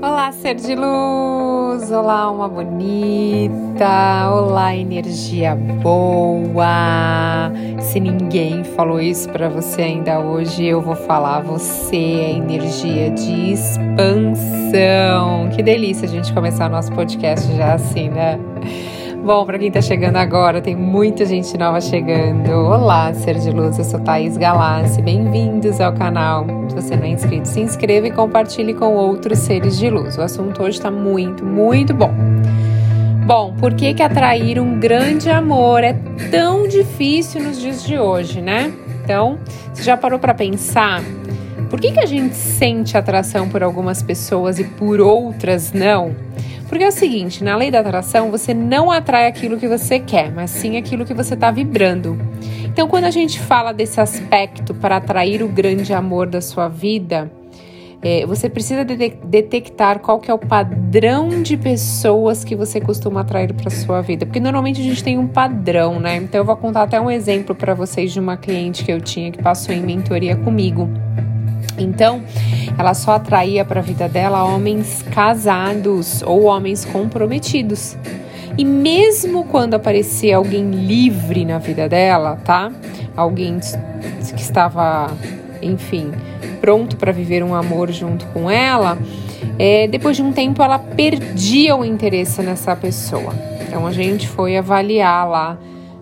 Olá, ser de luz! Olá, uma bonita! Olá, energia boa! Se ninguém falou isso para você ainda hoje, eu vou falar. Você é energia de expansão. Que delícia a gente começar o nosso podcast já assim, né? Bom, para quem está chegando agora, tem muita gente nova chegando. Olá, ser de luz, eu sou Thaís Galassi. Bem-vindos ao canal. Se você não é inscrito, se inscreva e compartilhe com outros seres de luz. O assunto hoje está muito, muito bom. Bom, por que, que atrair um grande amor é tão difícil nos dias de hoje, né? Então, você já parou para pensar por que, que a gente sente atração por algumas pessoas e por outras não? Porque é o seguinte, na lei da atração, você não atrai aquilo que você quer, mas sim aquilo que você está vibrando. Então, quando a gente fala desse aspecto para atrair o grande amor da sua vida, é, você precisa de detectar qual que é o padrão de pessoas que você costuma atrair para sua vida, porque normalmente a gente tem um padrão, né? Então eu vou contar até um exemplo para vocês de uma cliente que eu tinha que passou em mentoria comigo. Então, ela só atraía para a vida dela homens casados ou homens comprometidos. E mesmo quando aparecia alguém livre na vida dela, tá? Alguém que estava, enfim, pronto para viver um amor junto com ela, é, depois de um tempo ela perdia o interesse nessa pessoa. Então a gente foi avaliar lá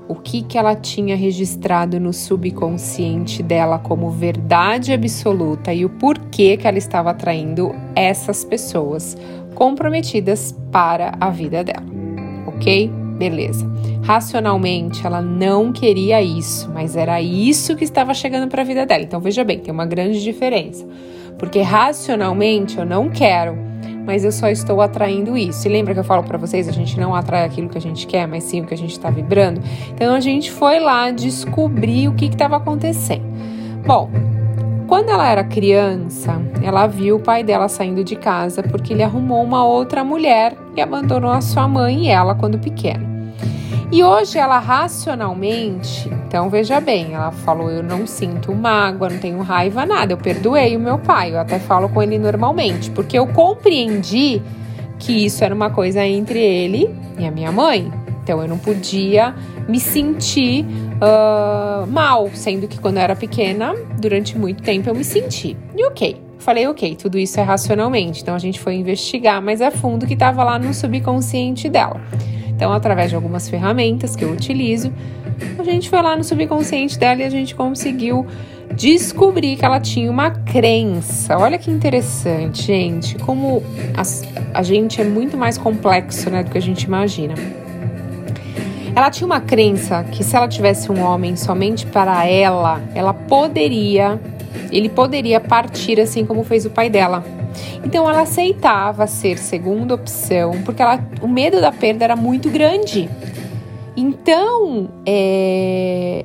o que, que ela tinha registrado no subconsciente dela como verdade absoluta e o porquê que ela estava atraindo essas pessoas comprometidas para a vida dela. Ok? Beleza. Racionalmente, ela não queria isso, mas era isso que estava chegando para a vida dela. Então, veja bem, tem uma grande diferença. Porque racionalmente eu não quero, mas eu só estou atraindo isso. E lembra que eu falo para vocês, a gente não atrai aquilo que a gente quer, mas sim o que a gente está vibrando. Então a gente foi lá descobrir o que estava acontecendo. Bom, quando ela era criança, ela viu o pai dela saindo de casa porque ele arrumou uma outra mulher e abandonou a sua mãe e ela quando pequena. E hoje ela racionalmente, então veja bem, ela falou: Eu não sinto mágoa, não tenho raiva, nada, eu perdoei o meu pai, eu até falo com ele normalmente, porque eu compreendi que isso era uma coisa entre ele e a minha mãe. Então eu não podia me sentir uh, mal, sendo que quando eu era pequena, durante muito tempo eu me senti. E ok, falei ok, tudo isso é racionalmente. Então a gente foi investigar mais a fundo o que estava lá no subconsciente dela. Então, através de algumas ferramentas que eu utilizo, a gente foi lá no subconsciente dela e a gente conseguiu descobrir que ela tinha uma crença. Olha que interessante, gente, como a, a gente é muito mais complexo né, do que a gente imagina. Ela tinha uma crença que se ela tivesse um homem somente para ela, ela poderia, ele poderia partir assim como fez o pai dela. Então ela aceitava ser segunda opção, porque ela, o medo da perda era muito grande. Então, é,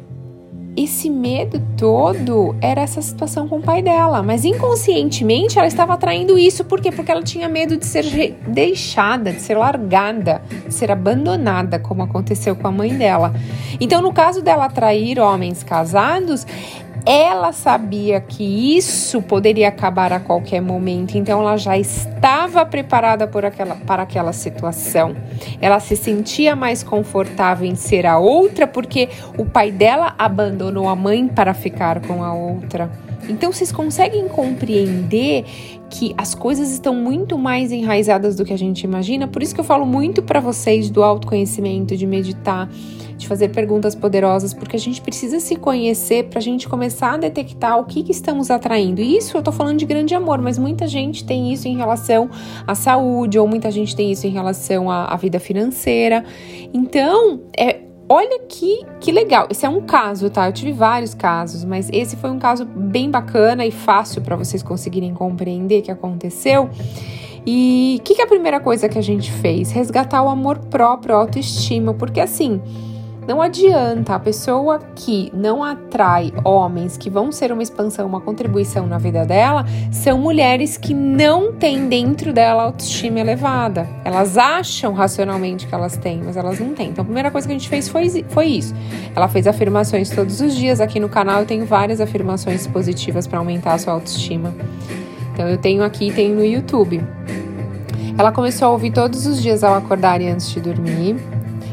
esse medo todo era essa situação com o pai dela, mas inconscientemente ela estava atraindo isso, por quê? Porque ela tinha medo de ser deixada, de ser largada, de ser abandonada, como aconteceu com a mãe dela. Então, no caso dela atrair homens casados, ela sabia que isso poderia acabar a qualquer momento, então ela já estava preparada por aquela, para aquela situação. Ela se sentia mais confortável em ser a outra porque o pai dela abandonou a mãe para ficar com a outra. Então vocês conseguem compreender que as coisas estão muito mais enraizadas do que a gente imagina. Por isso que eu falo muito para vocês do autoconhecimento, de meditar, de fazer perguntas poderosas, porque a gente precisa se conhecer para a gente começar a detectar o que, que estamos atraindo. E isso eu tô falando de grande amor, mas muita gente tem isso em relação à saúde, ou muita gente tem isso em relação à, à vida financeira. Então, é Olha que, que legal. Esse é um caso, tá? Eu tive vários casos, mas esse foi um caso bem bacana e fácil para vocês conseguirem compreender o que aconteceu. E o que, que é a primeira coisa que a gente fez? Resgatar o amor próprio, a autoestima, porque assim não adianta a pessoa que não atrai homens que vão ser uma expansão, uma contribuição na vida dela, são mulheres que não têm dentro dela autoestima elevada. Elas acham racionalmente que elas têm, mas elas não têm. Então a primeira coisa que a gente fez foi, foi isso. Ela fez afirmações todos os dias. Aqui no canal eu tenho várias afirmações positivas para aumentar a sua autoestima. Então eu tenho aqui, tenho no YouTube. Ela começou a ouvir todos os dias ao acordar e antes de dormir.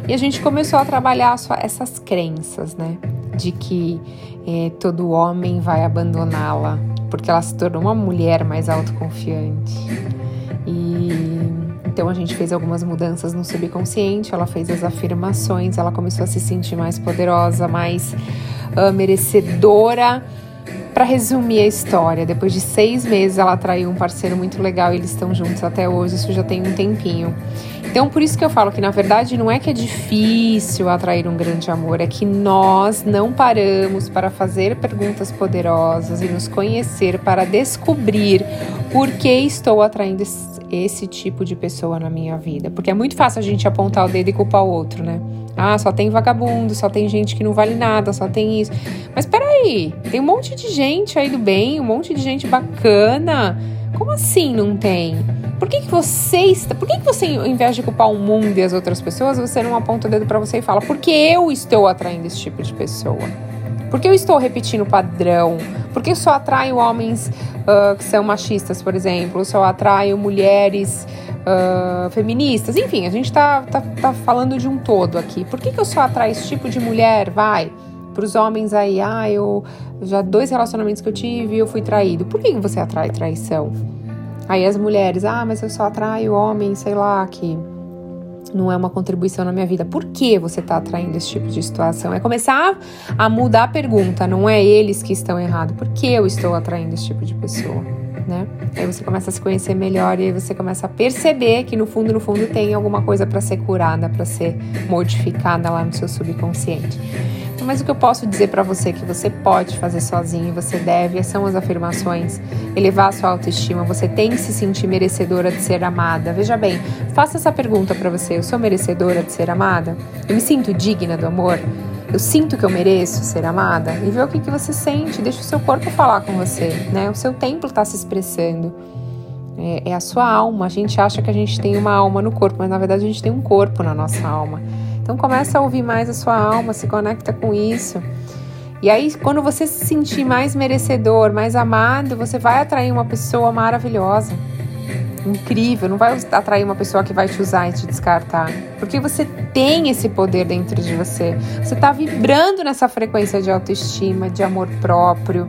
E a gente começou a trabalhar essas crenças, né? De que é, todo homem vai abandoná-la, porque ela se tornou uma mulher mais autoconfiante. E então a gente fez algumas mudanças no subconsciente, ela fez as afirmações, ela começou a se sentir mais poderosa, mais uh, merecedora. Para resumir a história, depois de seis meses ela atraiu um parceiro muito legal e eles estão juntos até hoje, isso já tem um tempinho. Então, por isso que eu falo que na verdade não é que é difícil atrair um grande amor, é que nós não paramos para fazer perguntas poderosas e nos conhecer para descobrir por que estou atraindo esse tipo de pessoa na minha vida. Porque é muito fácil a gente apontar o dedo e culpar o outro, né? Ah, só tem vagabundo, só tem gente que não vale nada, só tem isso. Mas peraí, tem um monte de gente aí do bem, um monte de gente bacana. Como assim não tem? Por que, que você está. Por que, que você, ao invés de culpar o mundo e as outras pessoas, você não aponta o dedo para você e fala, porque eu estou atraindo esse tipo de pessoa? Porque eu estou repetindo o padrão? Porque eu só atraio homens uh, que são machistas, por exemplo? Eu só atraio mulheres uh, feministas? Enfim, a gente está tá, tá falando de um todo aqui. Por que, que eu só atraio esse tipo de mulher? Vai para os homens aí, ah, eu já dois relacionamentos que eu tive, eu fui traído. Por que você atrai traição? Aí as mulheres, ah, mas eu só atraio homens, sei lá, que não é uma contribuição na minha vida. Por que você está atraindo esse tipo de situação? É começar a mudar a pergunta, não é eles que estão errados. Por que eu estou atraindo esse tipo de pessoa? Né? Aí você começa a se conhecer melhor e aí você começa a perceber que no fundo, no fundo tem alguma coisa para ser curada, para ser modificada lá no seu subconsciente. Mas o que eu posso dizer para você que você pode fazer sozinho, você deve, são as afirmações, elevar a sua autoestima, você tem que se sentir merecedora de ser amada. Veja bem, faça essa pergunta para você: eu sou merecedora de ser amada? Eu me sinto digna do amor? Eu sinto que eu mereço ser amada? E vê o que, que você sente, deixa o seu corpo falar com você, né? O seu templo está se expressando. É, é a sua alma. A gente acha que a gente tem uma alma no corpo, mas na verdade a gente tem um corpo na nossa alma. Então começa a ouvir mais a sua alma, se conecta com isso. E aí, quando você se sentir mais merecedor, mais amado, você vai atrair uma pessoa maravilhosa, incrível. Não vai atrair uma pessoa que vai te usar e te descartar, porque você tem esse poder dentro de você. Você está vibrando nessa frequência de autoestima, de amor próprio.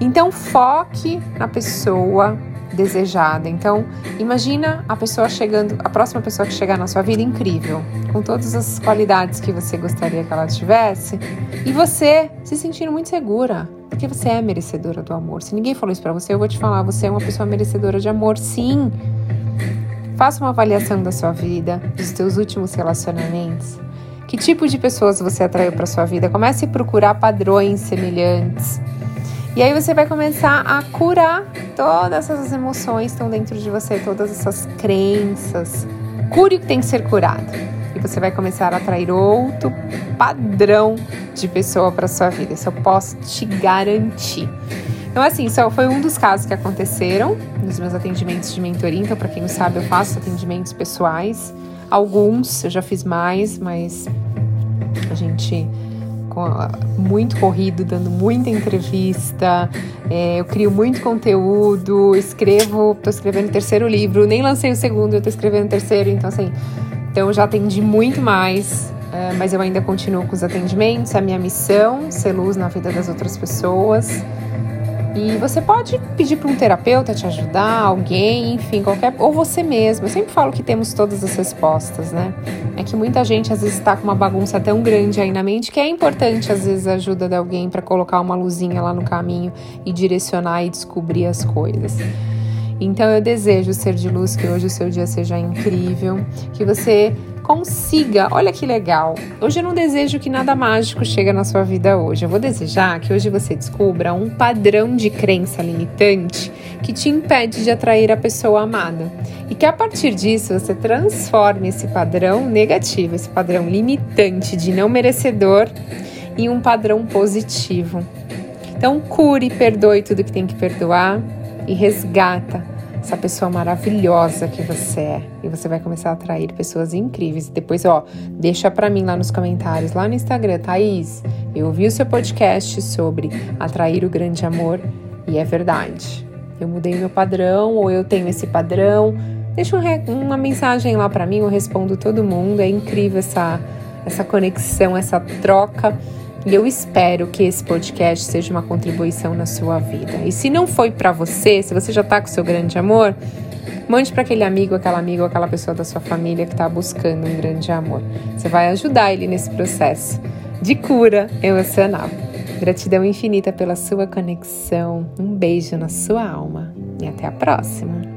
Então, foque na pessoa desejada. Então, imagina a pessoa chegando, a próxima pessoa que chegar na sua vida incrível, com todas as qualidades que você gostaria que ela tivesse, e você se sentindo muito segura, porque você é merecedora do amor. Se ninguém falou isso para você, eu vou te falar, você é uma pessoa merecedora de amor, sim. Faça uma avaliação da sua vida, dos seus últimos relacionamentos. Que tipo de pessoas você atraiu para sua vida? Comece a procurar padrões semelhantes. E aí você vai começar a curar todas essas emoções que estão dentro de você, todas essas crenças. Cure o que tem que ser curado. Você vai começar a atrair outro padrão de pessoa para sua vida. Isso eu posso te garantir. Então, assim, só foi um dos casos que aconteceram nos meus atendimentos de mentoria. Então, para quem não sabe, eu faço atendimentos pessoais. Alguns eu já fiz mais, mas a gente muito corrido, dando muita entrevista, é, eu crio muito conteúdo, escrevo, estou escrevendo o terceiro livro, nem lancei o segundo, eu estou escrevendo o terceiro, então assim, então já atendi muito mais, é, mas eu ainda continuo com os atendimentos, é a minha missão, ser luz na vida das outras pessoas. E você pode pedir para um terapeuta te ajudar, alguém, enfim, qualquer. Ou você mesmo. Eu sempre falo que temos todas as respostas, né? É que muita gente às vezes está com uma bagunça tão grande aí na mente que é importante, às vezes, a ajuda de alguém para colocar uma luzinha lá no caminho e direcionar e descobrir as coisas. Então eu desejo ser de luz, que hoje o seu dia seja incrível, que você consiga. Olha que legal. Hoje eu não desejo que nada mágico chegue na sua vida hoje. Eu vou desejar que hoje você descubra um padrão de crença limitante que te impede de atrair a pessoa amada. E que a partir disso você transforme esse padrão negativo, esse padrão limitante de não merecedor, em um padrão positivo. Então cure, perdoe tudo que tem que perdoar e resgata essa pessoa maravilhosa que você é. E você vai começar a atrair pessoas incríveis. Depois, ó, deixa para mim lá nos comentários, lá no Instagram, Thaís, eu ouvi o seu podcast sobre atrair o grande amor e é verdade. eu mudei meu padrão ou eu tenho esse padrão. Deixa uma mensagem lá para mim, eu respondo todo mundo. É incrível essa, essa conexão, essa troca. E eu espero que esse podcast seja uma contribuição na sua vida. E se não foi para você, se você já está com seu grande amor, mande para aquele amigo, aquela amiga aquela pessoa da sua família que está buscando um grande amor. Você vai ajudar ele nesse processo de cura emocional. Gratidão infinita pela sua conexão. Um beijo na sua alma e até a próxima.